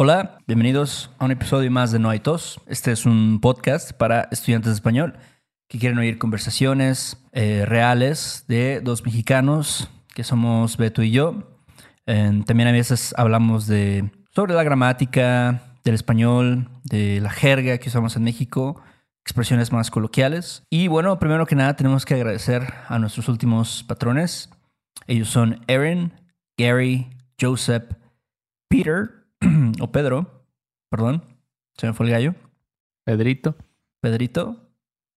Hola, bienvenidos a un episodio más de No hay tos. Este es un podcast para estudiantes de español que quieren oír conversaciones eh, reales de dos mexicanos que somos Beto y yo. También a veces hablamos de sobre la gramática del español, de la jerga que usamos en México, expresiones más coloquiales. Y bueno, primero que nada tenemos que agradecer a nuestros últimos patrones. Ellos son Aaron, Gary, Joseph, Peter o Pedro, perdón, se me fue el gallo. Pedrito. Pedrito,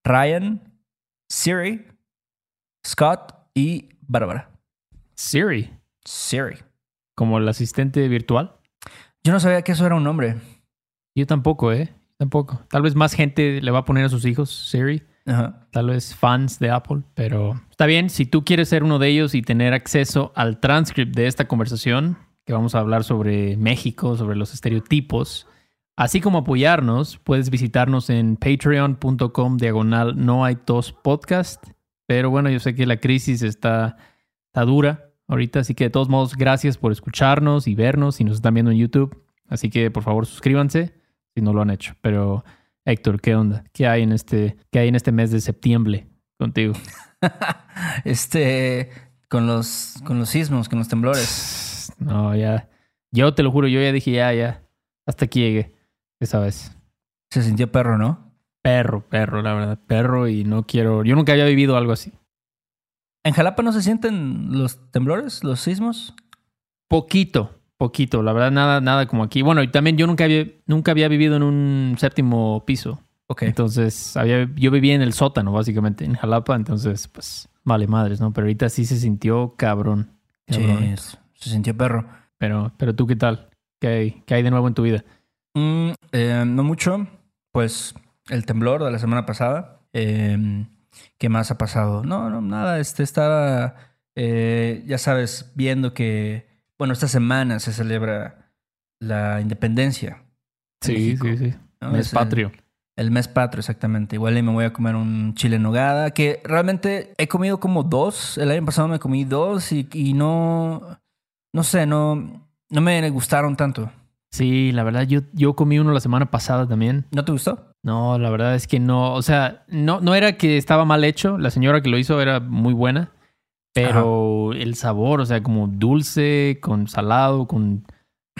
Ryan, Siri, Scott y Bárbara. Siri. Siri. Como el asistente virtual. Yo no sabía que eso era un nombre. Yo tampoco, ¿eh? Tampoco. Tal vez más gente le va a poner a sus hijos Siri. Ajá. Tal vez fans de Apple, pero está bien. Si tú quieres ser uno de ellos y tener acceso al transcript de esta conversación, vamos a hablar sobre México, sobre los estereotipos, así como apoyarnos, puedes visitarnos en patreon.com diagonal no hay tos podcast. Pero bueno, yo sé que la crisis está, está dura ahorita, así que de todos modos, gracias por escucharnos y vernos si nos están viendo en YouTube. Así que por favor suscríbanse si no lo han hecho. Pero Héctor, ¿qué onda? ¿Qué hay en este, qué hay en este mes de septiembre contigo? este, con los, con los sismos, con los temblores. No, ya. Yo te lo juro, yo ya dije, ya, ya. Hasta aquí llegué. Esa vez. Se sintió perro, ¿no? Perro, perro, la verdad. Perro y no quiero. Yo nunca había vivido algo así. ¿En Jalapa no se sienten los temblores, los sismos? Poquito, poquito. La verdad, nada, nada como aquí. Bueno, y también yo nunca había, nunca había vivido en un séptimo piso. Ok. Entonces, había, yo vivía en el sótano, básicamente, en Jalapa. Entonces, pues, vale madres, ¿no? Pero ahorita sí se sintió cabrón. Cabrón. Se sintió perro. Pero, pero tú, ¿qué tal? ¿Qué hay, ¿Qué hay de nuevo en tu vida? Mm, eh, no mucho. Pues el temblor de la semana pasada. Eh, ¿Qué más ha pasado? No, no, nada. Este estaba, eh, ya sabes, viendo que, bueno, esta semana se celebra la independencia. de México, sí, sí. ¿no? Mes Es el- patrio. El mes patrio, exactamente. Igual y me voy a comer un chile en nogada, que realmente he comido como dos. El año pasado me comí dos y, y no, no sé, no, no me gustaron tanto. Sí, la verdad, yo, yo comí uno la semana pasada también. ¿No te gustó? No, la verdad es que no. O sea, no, no era que estaba mal hecho. La señora que lo hizo era muy buena. Pero el sabor, o sea, como dulce, con salado, con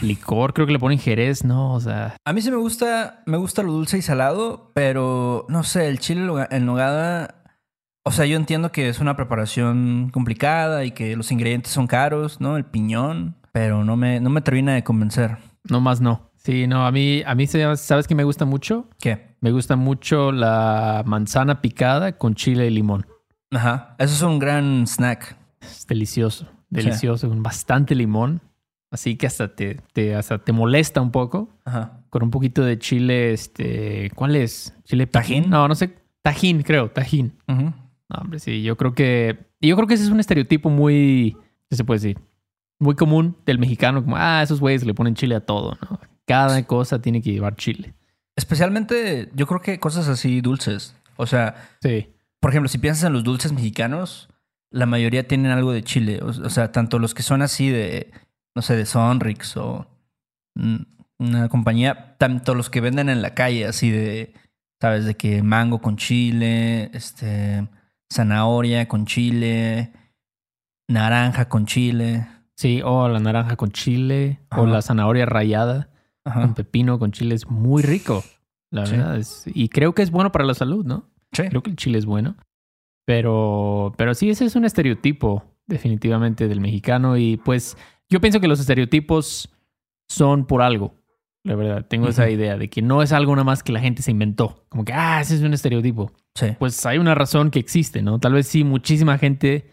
licor, creo que le ponen jerez, ¿no? O sea, A mí sí me gusta, me gusta lo dulce y salado, pero no sé, el chile en nogada, o sea, yo entiendo que es una preparación complicada y que los ingredientes son caros, ¿no? El piñón, pero no me, no me termina de convencer. no más no. Sí, no, a mí, a mí, ¿sabes qué me gusta mucho? ¿Qué? Me gusta mucho la manzana picada con chile y limón. Ajá, eso es un gran snack. Es delicioso, delicioso, con bastante limón. Así que hasta te, te, hasta te molesta un poco. Ajá. Con un poquito de chile, este, ¿cuál es? ¿Chile ¿Tajín? No, no sé. Tajín, creo, tajín. Ujú. No, hombre, sí, yo creo que. y Yo creo que ese es un estereotipo muy. ¿Qué se puede decir? Muy común del mexicano, como, ah, esos güeyes le ponen chile a todo, ¿no? Cada cosa tiene que llevar chile. Especialmente, yo creo que cosas así dulces. O sea, Sí. por ejemplo, si piensas en los dulces mexicanos, la mayoría tienen algo de chile. O, o sea, tanto los que son así de, no sé, de Sonrix o mm, una compañía, tanto los que venden en la calle, así de, sabes, de que mango con chile, este, zanahoria con chile, naranja con chile. Sí, o la naranja con chile, o la zanahoria rallada Ajá. con pepino, con chile, es muy rico. La Sí. verdad. Es, y creo que es bueno para la salud, ¿no? Sí. Creo que el chile es bueno. Pero, pero sí, ese es un estereotipo definitivamente del mexicano. Y pues yo pienso que los estereotipos son por algo. La verdad, tengo esa idea de que no es algo nada más que la gente se inventó. Como que, ah, ese es un estereotipo. Sí. Pues hay una razón que existe, ¿no? Tal vez sí, muchísima gente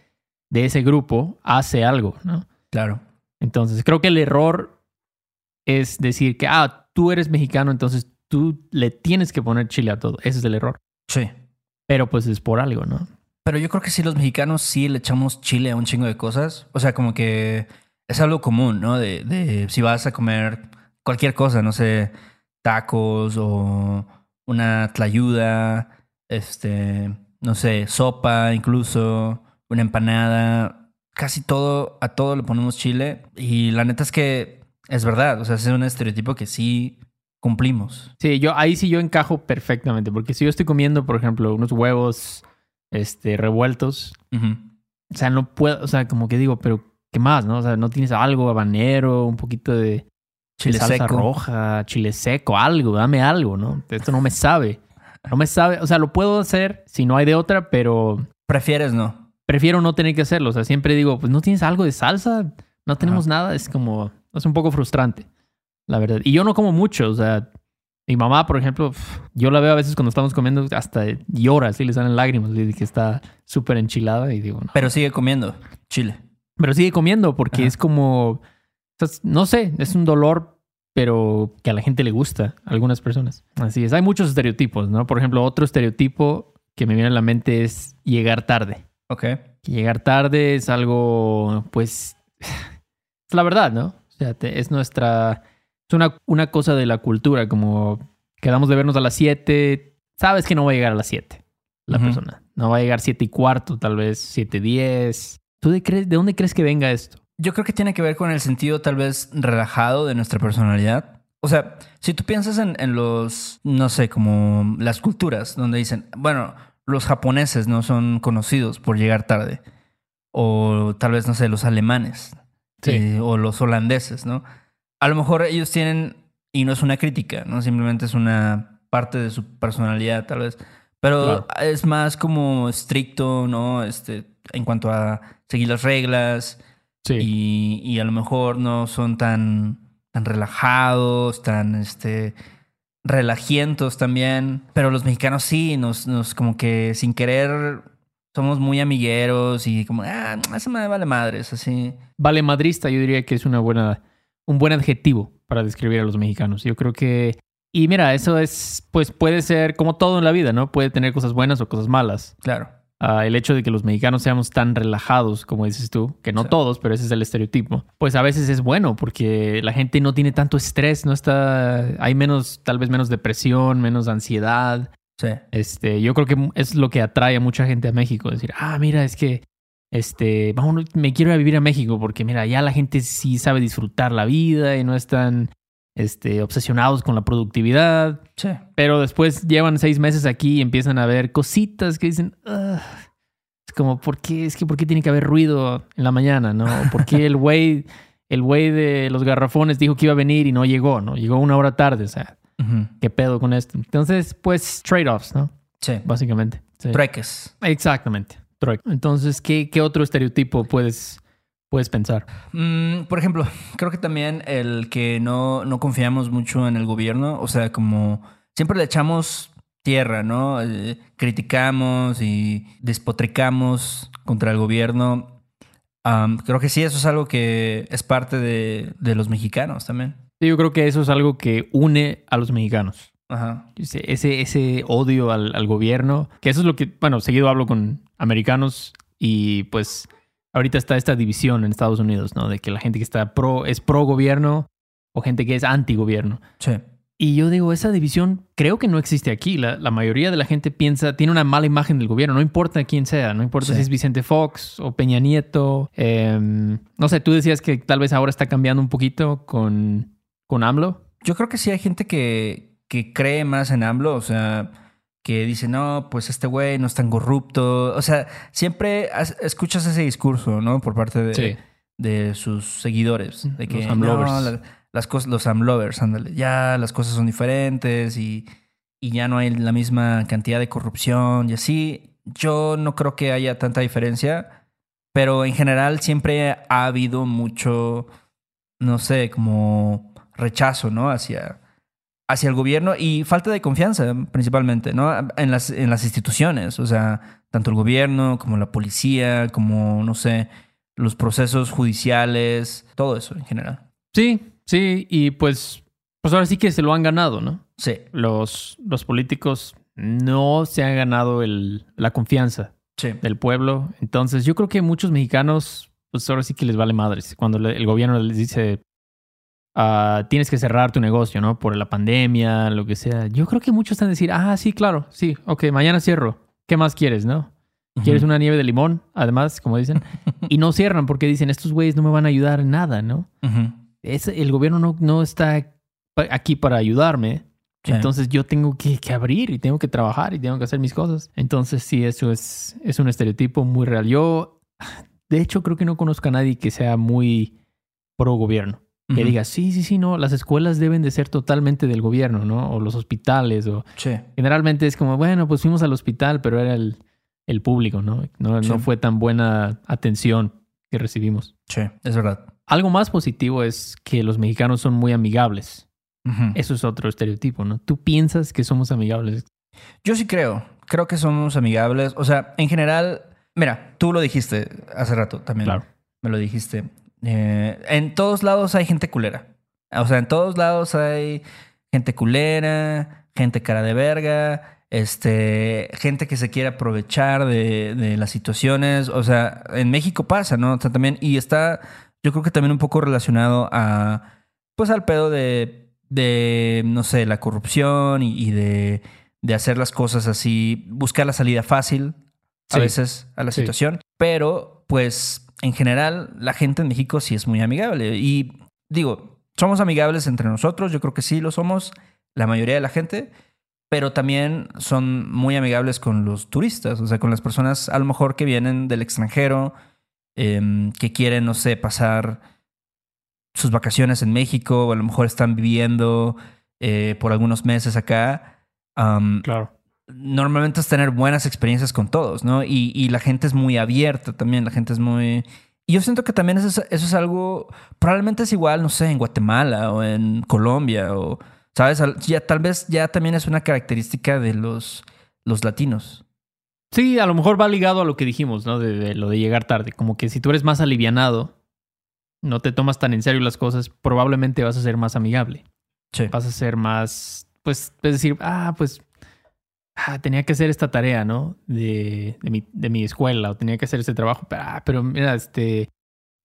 de ese grupo hace algo, ¿no? Claro. Entonces, creo que el error es decir que, ah, tú eres mexicano, entonces tú le tienes que poner chile a todo. Ese es el error. Sí. Pero pues es por algo, ¿no? Pero yo creo que sí, los mexicanos sí le echamos chile a un chingo de cosas. O sea, como que es algo común, ¿no? De, de si vas a comer cualquier cosa, no sé, tacos o una tlayuda, este, no sé, sopa incluso, una empanada. Casi todo, a todo le ponemos chile. Y la neta es que es verdad. O sea, es un estereotipo que sí cumplimos. Sí, yo ahí sí yo encajo perfectamente, porque si yo estoy comiendo, por ejemplo, unos huevos este, revueltos, o sea, no puedo, o sea, como que digo, pero ¿qué más, no? O sea, no tienes algo habanero, un poquito de Chile salsa seco. roja, chile seco, algo, dame algo, ¿no? Esto no me sabe. No me sabe, o sea, lo puedo hacer si no hay de otra, pero ¿Prefieres no? prefiero no tener que hacerlo. O sea, siempre digo, pues no tienes algo de salsa, no tenemos nada, es como, es un poco frustrante, la verdad. Y yo no como mucho, o sea, mi mamá, por ejemplo, yo la veo a veces cuando estamos comiendo, hasta llora, así le salen lágrimas, de que está súper enchilada y digo, no. Pero sigue comiendo chile. Pero sigue comiendo porque Ajá. es como, no sé, es un dolor, pero que a la gente le gusta, a algunas personas. Así es, hay muchos estereotipos, ¿no? Por ejemplo, otro estereotipo que me viene a la mente es llegar tarde. Ok. Que llegar tarde es algo, pues, es la verdad, ¿no? O sea, te- es nuestra, es una, una cosa de la cultura, como quedamos de vernos a las 7, sabes que no va a llegar a las 7 la persona. No va a llegar 7 y cuarto, tal vez 7 10. ¿Tú de, crees, de dónde crees que venga esto? Yo creo que tiene que ver con el sentido tal vez relajado de nuestra personalidad. O sea, si tú piensas en, en los, no sé, como las culturas, donde dicen, bueno, los japoneses no son conocidos por llegar tarde. O tal vez, no sé, los alemanes. Sí. eh, o los holandeses, ¿no? A lo mejor ellos tienen, y no es una crítica, ¿no? Simplemente es una parte de su personalidad, tal vez. Pero Claro. es más como estricto, ¿no? Este, en cuanto a seguir las reglas Sí. y, y a lo mejor no son tan, tan relajados, tan este relajientos también. Pero los mexicanos sí, nos, nos como que sin querer somos muy amigueros y como, ah, eso me vale madres, así. Vale madrista, yo diría que es una buena, un buen adjetivo para describir a los mexicanos. Yo creo que. Y mira, eso es, pues puede ser como todo en la vida, ¿no? Puede tener cosas buenas o cosas malas. Claro. Ah, el hecho de que los mexicanos seamos tan relajados, como dices tú, que no Sí. todos, pero ese es el estereotipo, pues a veces es bueno porque la gente no tiene tanto estrés, no está, hay menos, tal vez menos depresión, menos ansiedad. Sí. Este, yo creo que es lo que atrae a mucha gente a México. Decir, ah, mira, es que este, vamos, me quiero ir a vivir a México porque, mira, ya la gente sí sabe disfrutar la vida y no están este, obsesionados con la productividad. Sí. Pero después llevan seis meses aquí y empiezan a ver cositas que dicen, "Ugh". es como, ¿por qué? Es que, ¿por qué tiene que haber ruido en la mañana? ¿No? ¿Por qué el güey, el güey de los garrafones dijo que iba a venir y no llegó? ¿No? Llegó una hora tarde, o sea. ¿qué pedo con esto? Entonces, pues, trade-offs, ¿no? Sí. Básicamente. Sí. Trueques. Exactamente. Trueque. Entonces, ¿qué, qué otro estereotipo puedes, puedes pensar? Mm, por ejemplo, creo que también el que no, no confiamos mucho en el gobierno, o sea, como siempre le echamos tierra, ¿no? Eh, criticamos y despotricamos contra el gobierno. Am, creo que sí, eso es algo que es parte de, de los mexicanos también. Sí, Yo creo que eso es algo que une a los mexicanos. Ajá. Ese, ese, ese odio al, al gobierno, que eso es lo que, bueno, seguido hablo con americanos y pues ahorita está esta división en Estados Unidos, ¿no? De que la gente que está pro es pro gobierno o gente que es anti gobierno. Sí. Y yo digo, esa división creo que no existe aquí. La, la mayoría de la gente piensa, tiene una mala imagen del gobierno, no importa quién sea, no importa Sí. si es Vicente Fox o Peña Nieto. em, no sé, tú decías que tal vez ahora está cambiando un poquito con, con AMLO. Yo creo que sí hay gente que, que cree más en AMLO, o sea, que dice, no, pues este güey no es tan corrupto. O sea, siempre has- escuchas ese discurso, ¿no? Por parte de, Sí. de sus seguidores. De Los que AMLovers. no, la- las cosas, los AMLovers, ándale. Ya las cosas son diferentes y, y ya no hay la misma cantidad de corrupción y así. Yo no creo que haya tanta diferencia, pero en general siempre ha habido mucho, no sé, como rechazo, ¿no? Hacia, hacia el gobierno y falta de confianza, principalmente, ¿no? En las, en las instituciones, o sea, tanto el gobierno como la policía, como, no sé, los procesos judiciales, todo eso en general. Sí, sí, y pues, pues ahora sí que se lo han ganado, ¿no? Sí, Los, los políticos no se han ganado el, la confianza sí. del pueblo. Entonces, yo creo que muchos mexicanos, pues ahora sí que les vale madres. Cuando le- el gobierno les dice, ah, tienes que cerrar tu negocio, ¿no? Por la pandemia, lo que sea. Yo creo que muchos están a decir, ah, sí, claro, sí, ok, mañana cierro. ¿Qué más quieres, no? ¿Quieres una nieve de limón? Además, como dicen. y no cierran porque dicen, estos güeyes no me van a ayudar en nada, ¿no? Es, el gobierno no, no está aquí para ayudarme. Sí. Entonces yo tengo que, que abrir y tengo que trabajar y tengo que hacer mis cosas. Entonces sí, eso es, es un estereotipo muy real. Yo, de hecho, creo que no conozco a nadie que sea muy pro gobierno. Que diga, sí, sí, sí, no, las escuelas deben de ser totalmente del gobierno, ¿no? O los hospitales, o Sí. generalmente es como, bueno, pues fuimos al hospital, pero era el, el público, ¿no? No, Sí. no fue tan buena atención que recibimos. Sí, es verdad. Algo más positivo es que los mexicanos son muy amigables. Eso es otro estereotipo, ¿no? Tú piensas que somos amigables. Yo sí creo. Creo que somos amigables. O sea, en general, mira, tú lo dijiste hace rato también. Claro. Me lo dijiste. Eh, en todos lados hay gente culera. O sea, en todos lados hay gente culera, gente cara de verga, este, gente que se quiere aprovechar de, de las situaciones. O sea, en México pasa, ¿no? O sea, también, y está, yo creo que también un poco relacionado a, pues al pedo de, de no sé, la corrupción y, y de, de hacer las cosas así, buscar la salida fácil a Sí. veces a la Sí. situación. Pero, pues, en general, la gente en México sí es muy amigable. Y digo, somos amigables entre nosotros, yo creo que sí lo somos, la mayoría de la gente, pero también son muy amigables con los turistas, o sea, con las personas a lo mejor que vienen del extranjero, em, que quieren, no sé, pasar sus vacaciones en México, o a lo mejor están viviendo eh, por algunos meses acá. Claro. Normalmente es tener buenas experiencias con todos, ¿no? Y, y la gente es muy abierta también, la gente es muy... Y yo siento que también eso es, eso es algo, probablemente es igual, no sé, en Guatemala o en Colombia o, ¿sabes? Ya, tal vez ya también es una característica de los, los latinos. Sí, a lo mejor va ligado a lo que dijimos, ¿no? De, de lo de llegar tarde. Como que si tú eres más alivianado, no te tomas tan en serio las cosas, probablemente vas a ser más amigable. Sí. Vas a ser más, pues, es decir, ah, pues, ah, tenía que hacer esta tarea, ¿no? De, de, mi, de mi escuela, o tenía que hacer ese trabajo, pero, ah, pero mira, este,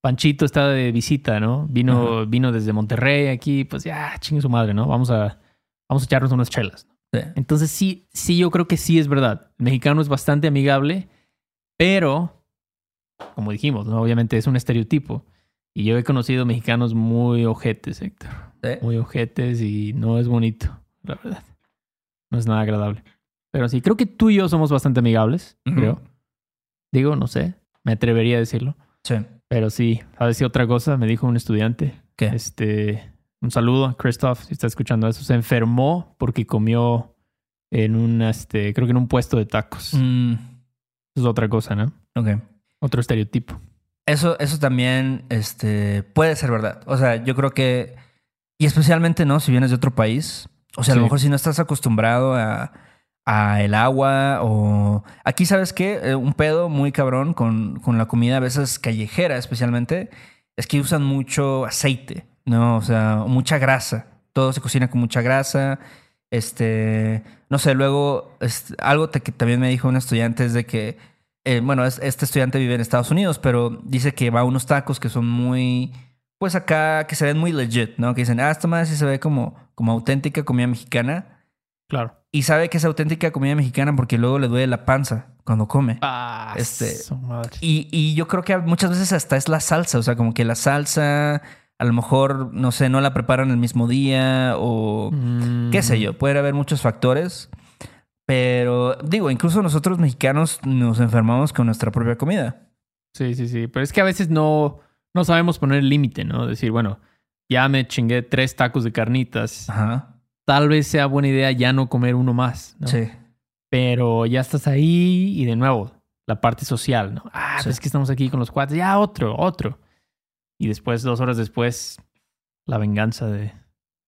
Panchito está de visita, ¿no? Vino, vino desde Monterrey aquí, pues ya, chingue su madre, ¿no? Vamos a, vamos a echarnos unas chelas. Sí. Entonces sí, sí, yo creo que sí es verdad. El mexicano es bastante amigable, pero, como dijimos, ¿no? obviamente es un estereotipo. Y yo he conocido mexicanos muy ojetes, Héctor. Sí. Muy ojetes y no es bonito, la verdad. No es nada agradable. Pero sí, creo que tú y yo somos bastante amigables, creo. Digo, no sé, me atrevería a decirlo. Sí. Pero sí, ¿sabes si otra cosa? Me dijo un estudiante. ¿Qué? Este, un saludo a Christoph, si está escuchando eso. Se enfermó porque comió en un, este, creo que en un puesto de tacos. Mm, Eso es otra cosa, ¿no? ok. Otro estereotipo. Eso, eso también este, puede ser verdad. O sea, yo creo que, y especialmente, ¿no? Si vienes de otro país, o sea, a lo mejor si no estás acostumbrado a, a el agua o... Aquí, ¿sabes qué? Eh, un pedo muy cabrón con, con la comida, a veces callejera especialmente, es que usan mucho aceite, ¿no? O sea, mucha grasa. Todo se cocina con mucha grasa. Este, no sé, luego, este, algo que también me dijo un estudiante es de que eh, bueno, es- este estudiante vive en Estados Unidos, pero dice que va a unos tacos que son muy, pues acá, que se ven muy legit, ¿no? Que dicen, ah, esta madre sí se ve como, como auténtica comida mexicana. Claro. Y sabe que es auténtica comida mexicana porque luego le duele la panza cuando come. Ah, Este- madre. Y, y yo creo que muchas veces hasta es la salsa, o sea, como que la salsa, a lo mejor, no sé, no la preparan el mismo día o qué sé Mm, yo, puede haber muchos factores. Pero digo, incluso nosotros mexicanos nos enfermamos con nuestra propia comida. Sí, sí, sí. Pero es que a veces no, no sabemos poner el límite, ¿no? Decir, bueno, ya me chingué tres tacos de carnitas. Ajá. Tal vez sea buena idea ya no comer uno más, ¿no? Sí. Pero ya estás ahí y de nuevo, la parte social, ¿no? Ah, Sí. pues es que estamos aquí con los cuates, ya otro, otro. Y después, dos horas después, la venganza de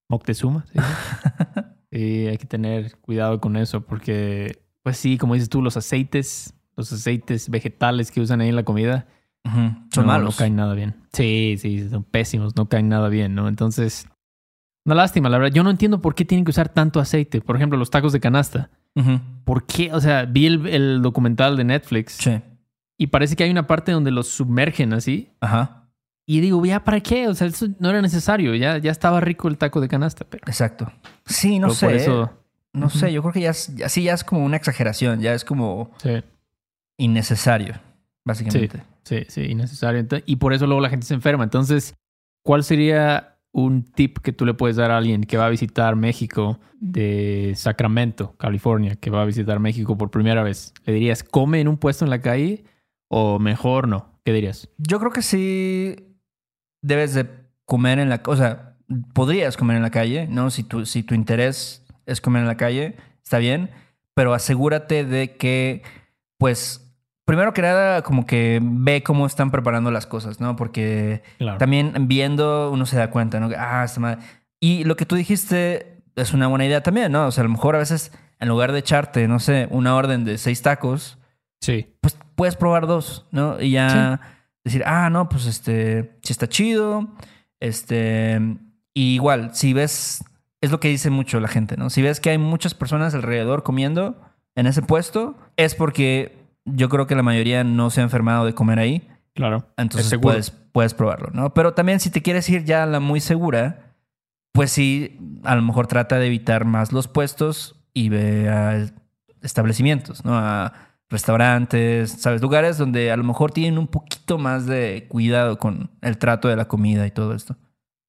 Moctezuma. Sí, hay que tener cuidado con eso porque, pues sí, como dices tú, los aceites, los aceites vegetales que usan ahí en la comida, Ujú. Son no, malos. no caen nada bien. Sí, sí, son pésimos, no caen nada bien, ¿no? Entonces, una lástima, la verdad. Yo no entiendo por qué tienen que usar tanto aceite. Por ejemplo, los tacos de canasta. ¿Por qué? O sea, vi el, el documental de Netflix Sí. y parece que hay una parte donde los submergen así. Ajá. Y digo, ¿ya para qué? O sea, eso no era necesario. Ya, ya estaba rico el taco de canasta, pero. Exacto. Sí, no pero sé. Por eso. No sé, yo creo que ya es, así ya es como una exageración, ya es como Sí, innecesario, básicamente. sí, sí, innecesario. Y por eso luego la gente se enferma. Entonces, ¿cuál sería un tip que tú le puedes dar a alguien que va a visitar México de Sacramento, California, que va a visitar México por primera vez? ¿Le dirías, come en un puesto en la calle o mejor no? ¿Qué dirías? Yo creo que sí debes de comer en la... O sea, podrías comer en la calle, ¿no? Si tu, si tu interés es comer en la calle, está bien, pero asegúrate de que, pues, primero que nada, como que ve cómo están preparando las cosas, ¿no? Porque Claro. también viendo uno se da cuenta, ¿no? Ah, está mal. Y lo que tú dijiste es una buena idea también, ¿no? O sea, a lo mejor a veces, en lugar de echarte, no sé, una orden de seis tacos, Sí. pues puedes probar dos, ¿no? Y ya decir, ah, no, pues este, sí está chido. Este, y igual, si ves, es lo que dice mucho la gente, ¿no? Si ves que hay muchas personas alrededor comiendo en ese puesto, es porque yo creo que la mayoría no se ha enfermado de comer ahí. Claro. Entonces puedes, puedes probarlo, ¿no? Pero también si te quieres ir ya a la muy segura, pues sí, a lo mejor trata de evitar más los puestos y ve a establecimientos, ¿no? A restaurantes, ¿sabes? Lugares donde a lo mejor tienen un poquito más de cuidado con el trato de la comida y todo esto.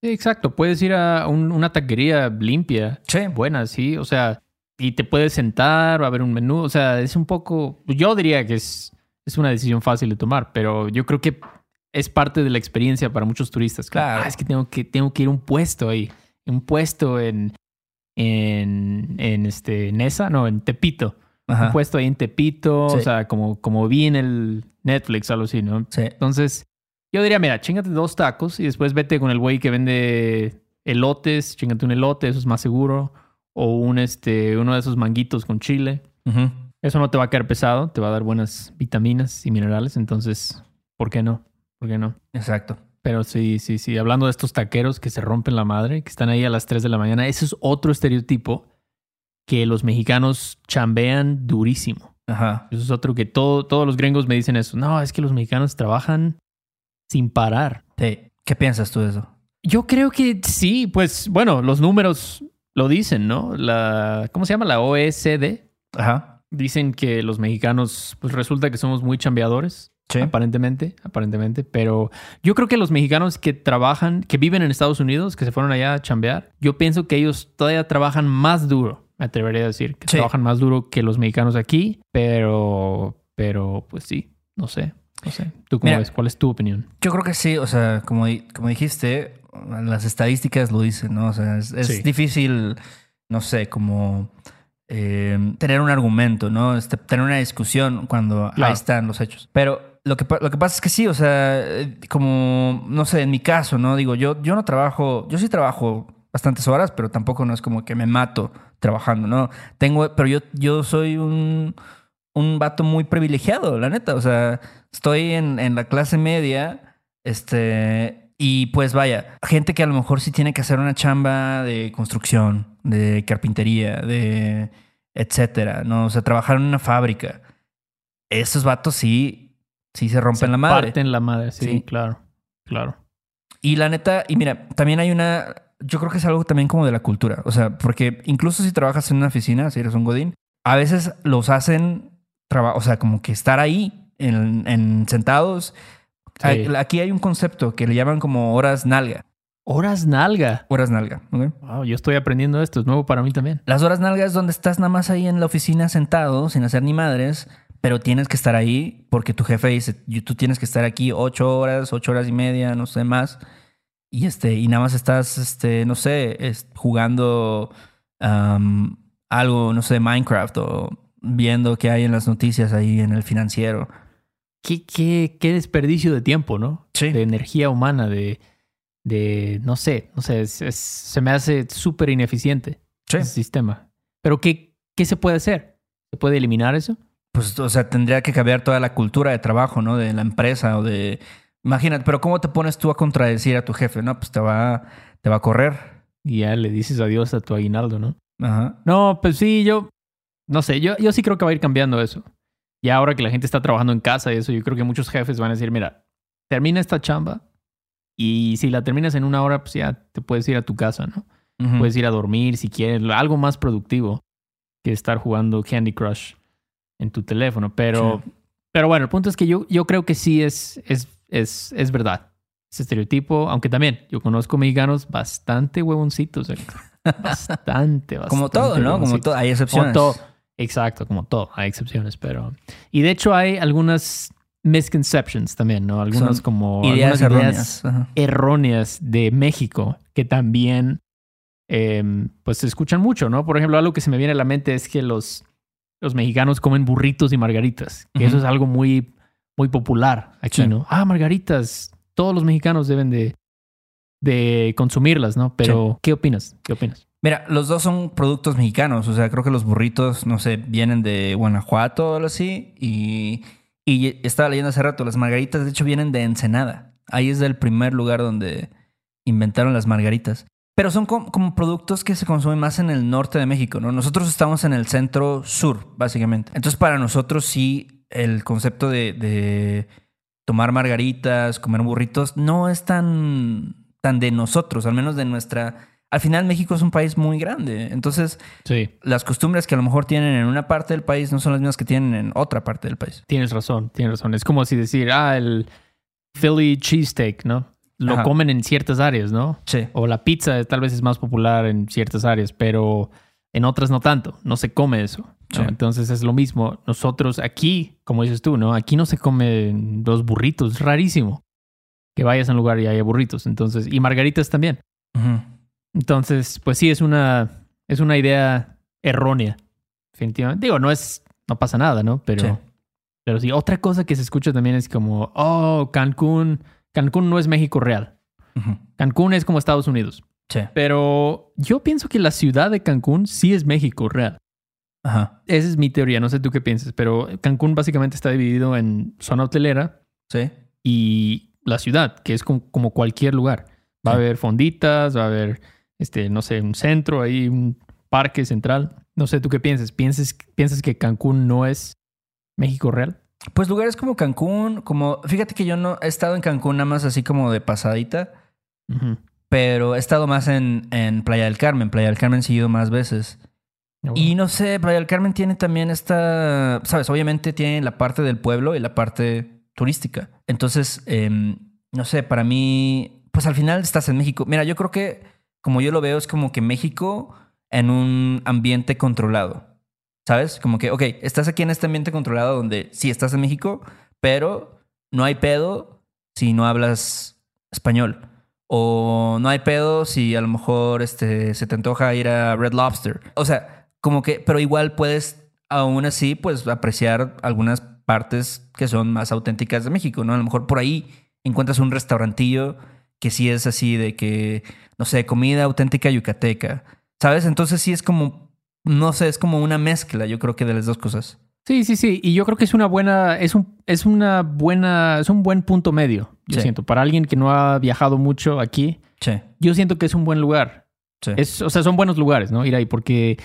Sí, exacto. Puedes ir a un- una taquería limpia, Sí. buena, sí. O sea, y te puedes sentar, va a haber un menú. O sea, es un poco. Yo diría que es, es una decisión fácil de tomar, pero yo creo que es parte de la experiencia para muchos turistas. Claro. "Ah, es que tengo que, tengo que ir a un puesto ahí. Un puesto en. En, en este Nesa, no, en Tepito. Ajá. Un puesto ahí en Tepito, Sí. o sea, como, como vi en el Netflix, algo así, ¿no? Sí. Entonces, yo diría, mira, chingate dos tacos y después vete con el güey que vende elotes, chingate un elote, eso es más seguro. O un este, uno de esos manguitos con chile. Eso no te va a quedar pesado, te va a dar buenas vitaminas y minerales. Entonces, ¿por qué no? ¿Por qué no? Exacto. Pero sí, sí, sí. Hablando de estos taqueros que se rompen la madre, que están ahí a las 3 de la mañana, ese es otro estereotipo que los mexicanos chambean durísimo. Ajá. Eso es otro que todo, todos los gringos me dicen eso. No, es que los mexicanos trabajan sin parar. Sí. ¿Qué piensas tú de eso? Yo creo que sí, pues bueno, los números lo dicen, ¿no? La, ¿cómo se llama? La OECD. Ajá. Dicen que los mexicanos, pues resulta que somos muy chambeadores, Sí. aparentemente, aparentemente, pero yo creo que los mexicanos que trabajan, que viven en Estados Unidos, que se fueron allá a chambear, yo pienso que ellos todavía trabajan más duro, me atrevería a decir, que Sí. trabajan más duro que los mexicanos aquí, pero, pero pues sí, no sé, no sé. ¿Tú cómo Mira. ves? ¿Cuál es tu opinión? Yo creo que sí, o sea, como, como dijiste, las estadísticas lo dicen, ¿no? O sea, es, es Sí. difícil, no sé, como eh, tener un argumento, ¿no? Este, tener una discusión cuando Claro. ahí están los hechos. Pero lo que, lo que pasa es que sí, o sea, eh, como, no sé, en mi caso, ¿no? Digo, yo, yo no trabajo, yo sí trabajo bastantes horas, pero tampoco no es como que me mato trabajando, ¿no? Tengo, pero yo, yo soy un, un vato muy privilegiado, la neta. O sea, estoy en, en la clase media, este, y pues vaya, gente que a lo mejor sí tiene que hacer una chamba de construcción, de carpintería, de etcétera, ¿no? O sea, trabajar en una fábrica. Esos vatos sí, sí se rompen Se la madre. Parten la madre, sí, Sí. claro, claro. Y la neta, y mira, también hay una, yo creo que es algo también como de la cultura, o sea, porque incluso si trabajas en una oficina, si eres un godín, a veces los hacen, o sea, como que estar ahí, en, en sentados. Sí. Aquí hay un concepto que le llaman como horas nalga, Horas nalga. horas nalga, ¿ok? Wow, yo estoy aprendiendo esto, es nuevo para mí también. Las horas nalgas es donde estás nada más ahí en la oficina sentado, sin hacer ni madres, pero tienes que estar ahí porque tu jefe dice, "Y tú tienes que estar aquí ocho horas, ocho horas y media, no sé más. Y este, y nada más estás, este, no sé, es- jugando am, algo, no sé, Minecraft o viendo qué hay en las noticias ahí en el financiero. Qué, qué, qué desperdicio de tiempo, ¿no? Sí. De energía humana, de, de no sé, no sé, es- es- se me hace súper ineficiente Sí. el sistema. Pero ¿qué, ¿qué se puede hacer? ¿Se puede eliminar eso? Pues, o sea, tendría que cambiar toda la cultura de trabajo, ¿no? De la empresa o de... Imagínate, pero ¿cómo te pones tú a contradecir a tu jefe? No, pues te va, te va a correr. Y ya le dices adiós a tu aguinaldo, ¿no? Ajá. No, pues sí, yo, no sé, yo, yo sí creo que va a ir cambiando eso. Y ahora que la gente está trabajando en casa y eso, yo creo que muchos jefes van a decir, mira, termina esta chamba y si la terminas en una hora, pues ya te puedes ir a tu casa, ¿no? Puedes ir a dormir si quieres, algo más productivo que estar jugando Candy Crush en tu teléfono. Pero, Sí. pero bueno, el punto es que yo, yo creo que sí es, es, es, es verdad. ese estereotipo, aunque también yo conozco mexicanos bastante huevoncitos. Bastante, bastante. Como todo, ¿no? Como todo, hay Como excepciones. todo. Exacto, como todo. Hay excepciones, pero... Y de hecho hay algunas misconceptions también, ¿no? Algunas Son como... Ideas algunas erróneas. Ajá. erróneas de México que también eh, pues se escuchan mucho, ¿no? Por ejemplo, algo que se me viene a la mente es que los, los mexicanos comen burritos y margaritas, que eso es algo muy, muy popular aquí, Sí. ¿no? Ah, margaritas, todos los mexicanos deben de, de consumirlas, ¿no? Pero, ¿qué opinas? ¿Qué opinas? Mira, los dos son productos mexicanos. O sea, creo que los burritos, no sé, vienen de Guanajuato o algo así. Y, y estaba leyendo hace rato, las margaritas de hecho vienen de Ensenada. Ahí es el primer lugar donde inventaron las margaritas. Pero son com- como productos que se consumen más en el norte de México, ¿no? Nosotros estamos en el centro sur, básicamente. Entonces, para nosotros sí, el concepto de, de tomar margaritas, comer burritos, no es tan, tan de nosotros, al menos de nuestra... Al final México es un país muy grande, entonces Sí, las costumbres que a lo mejor tienen en una parte del país no son las mismas que tienen en otra parte del país. tienes razón, tienes razón. Es como si decir, ah, el Philly cheesesteak, ¿no? Lo Ajá. comen en ciertas áreas, ¿no? Sí. O la pizza tal vez es más popular en ciertas áreas, pero en otras no tanto. No se come eso. ¿no? Sí. Entonces es lo mismo. Nosotros aquí, como dices tú, ¿no? Aquí no se comen los burritos. Es rarísimo que vayas a un lugar y haya burritos. Entonces, y margaritas también. Entonces, pues sí, es una, es una idea errónea. Definitivamente. Digo, no es, no pasa nada, ¿no? Pero Sí. pero sí, otra cosa que se escucha también es como, oh, Cancún, Cancún no es México real. Cancún es como Estados Unidos. Sí. Pero yo pienso que la ciudad de Cancún sí es México real. Ajá. Esa es mi teoría, no sé tú qué piensas, pero Cancún básicamente está dividido en zona hotelera Sí. y la ciudad, que es como, como cualquier lugar. Va a haber fonditas, va a haber, este, no sé, un centro ahí, un parque central. No sé tú qué piensas. ¿Piensas, piensas que Cancún no es México real? Pues lugares como Cancún, como... Fíjate que yo no he estado en Cancún nada más así como de pasadita, pero he estado más en, en Playa del Carmen. Playa del Carmen he ido más veces. Y no sé, Playa del Carmen tiene también esta, sabes, obviamente tiene la parte del pueblo y la parte turística. Entonces, em, no sé, para mí, pues al final estás en México. Mira, yo creo que como yo lo veo es como que México en un ambiente controlado. ¿Sabes? Como que, ok, estás aquí en este ambiente controlado donde sí estás en México, pero no hay pedo si no hablas español. O no hay pedo si a lo mejor este, se te antoja ir a Red Lobster. O sea, como que, pero igual puedes aún así, pues apreciar algunas partes que son más auténticas de México, ¿no? A lo mejor por ahí encuentras un restaurantillo que sí es así de que, no sé, comida auténtica yucateca, ¿sabes? Entonces sí es como, no sé, es como una mezcla, yo creo que de las dos cosas. Sí, sí, sí. Y yo creo que es una buena, es un, es una buena, es un buen punto medio. Yo Sí. siento. Para alguien que no ha viajado mucho aquí, Sí, yo siento que es un buen lugar. sí. Es, o sea, son buenos lugares, ¿no? Ir ahí porque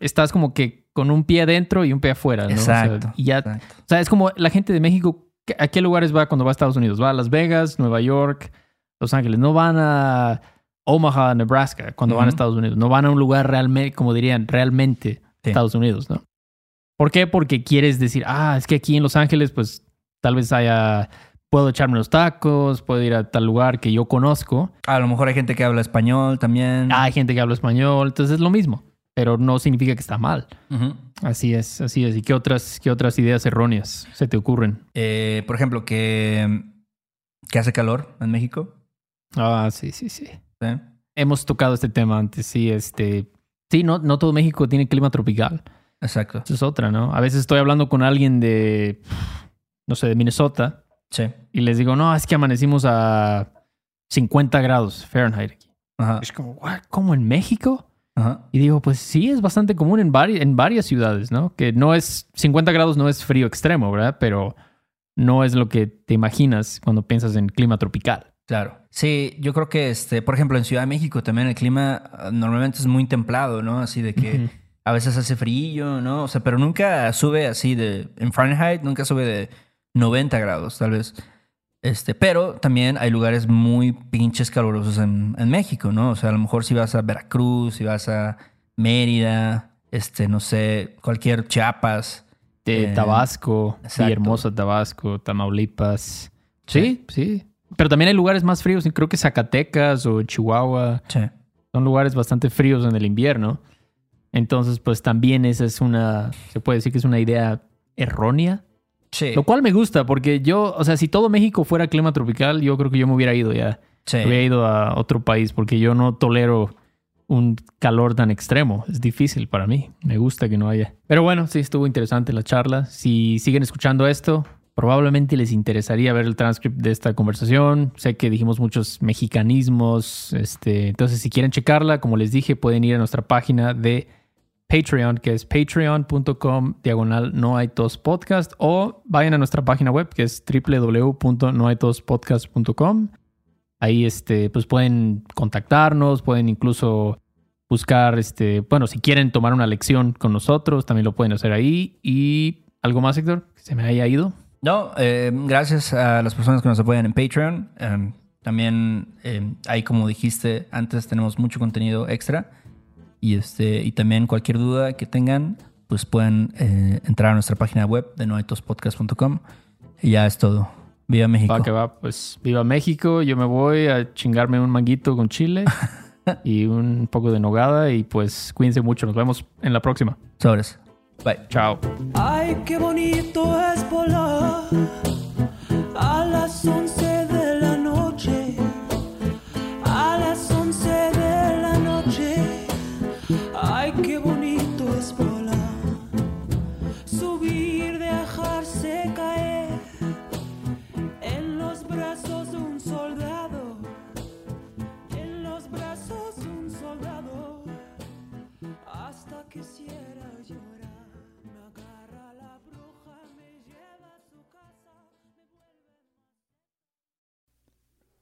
estás como que con un pie adentro y un pie afuera, ¿no? O sea, Exacto. y ya, exacto. o sea, es como la gente de México, ¿a qué lugares va cuando va a Estados Unidos? Va a Las Vegas, Nueva York, Los Ángeles. No van a Omaha, Nebraska, cuando van a. Estados Unidos. No van a un lugar realmente, como dirían, realmente Sí. Estados Unidos, ¿no? ¿Por qué? Porque quieres decir, ah, es que aquí en Los Ángeles, pues tal vez haya, puedo echarme los tacos, puedo ir a tal lugar que yo conozco. A lo mejor hay gente que habla español también. Ah, hay gente que habla español, entonces es lo mismo, pero no significa que está mal. Así es, así es. ¿Y qué otras, qué otras ideas erróneas se te ocurren? Eh, por ejemplo, que, que hace calor en México. Ah, sí, sí, sí. Hemos tocado este tema antes, sí, este... Sí, no, no todo México tiene clima tropical. Exacto. Eso es otra, ¿no? A veces estoy hablando con alguien de, no sé, de Minnesota Sí. y les digo, no, es que amanecimos a 50 grados Fahrenheit aquí. Ajá. Es como, "What? ¿cómo en México? Ajá. Y digo, pues sí, es bastante común en, vari- en varias ciudades, ¿no? Que no es, 50 grados no es frío extremo, ¿verdad? Pero no es lo que te imaginas cuando piensas en clima tropical. Claro. Sí, yo creo que, este, por ejemplo, en Ciudad de México también el clima ah, normalmente es muy templado, ¿no? Así de que a veces hace frío, ¿no? O sea, pero nunca sube así de, en Fahrenheit, nunca sube de 90 grados, tal vez. Este, pero también hay lugares muy pinches calurosos en, en México, ¿no? O sea, a lo mejor si vas a Veracruz, si vas a Mérida, este, no sé, cualquier Chiapas. De Eh, Tabasco, exacto. Villahermosa, Tabasco, Tamaulipas. Sí, sí. Pero también hay lugares más fríos, creo que Zacatecas o Chihuahua. Sí. Son lugares bastante fríos en el invierno. Entonces, pues también esa es una, se puede decir que es una idea errónea. Sí. Lo cual me gusta, porque yo, o sea, si todo México fuera clima tropical, yo creo que yo me hubiera ido ya. Sí. Me hubiera ido a otro país, porque yo no tolero un calor tan extremo. Es difícil para mí. Me gusta que no haya. Pero bueno, sí, estuvo interesante la charla. Si siguen escuchando esto, probablemente les interesaría ver el transcript de esta conversación. Sé que dijimos muchos mexicanismos. Este, entonces, si quieren checarla, como les dije, pueden ir a nuestra página de Patreon, que es patreon.com diagonal no hay tos podcast, o vayan a nuestra página web, que es www.nohaitospodcast.com. Ahí este, pues pueden contactarnos, pueden incluso buscar, este, bueno, si quieren tomar una lección con nosotros, también lo pueden hacer ahí. Y algo más, Héctor, que se me haya ido. No, eh, gracias a las personas que nos apoyan en Patreon. Eh, también eh, ahí, como dijiste antes, tenemos mucho contenido extra. Y, este, y también cualquier duda que tengan, pues pueden eh, entrar a nuestra página web de noaitospodcast.com. Y ya es todo. Viva México. Va que va, pues viva México. Yo me voy a chingarme un manguito con chile y un poco de nogada. Y pues cuídense mucho. Nos vemos en la próxima. Sobres. Bye. Chao. Ay, qué bonito es volar a las 11 de la noche. A las 11 de la noche. Ay, qué bonito es volar. Subir, dejarse caer en los brazos de un soldado. En los brazos de un soldado. Hasta que quisiera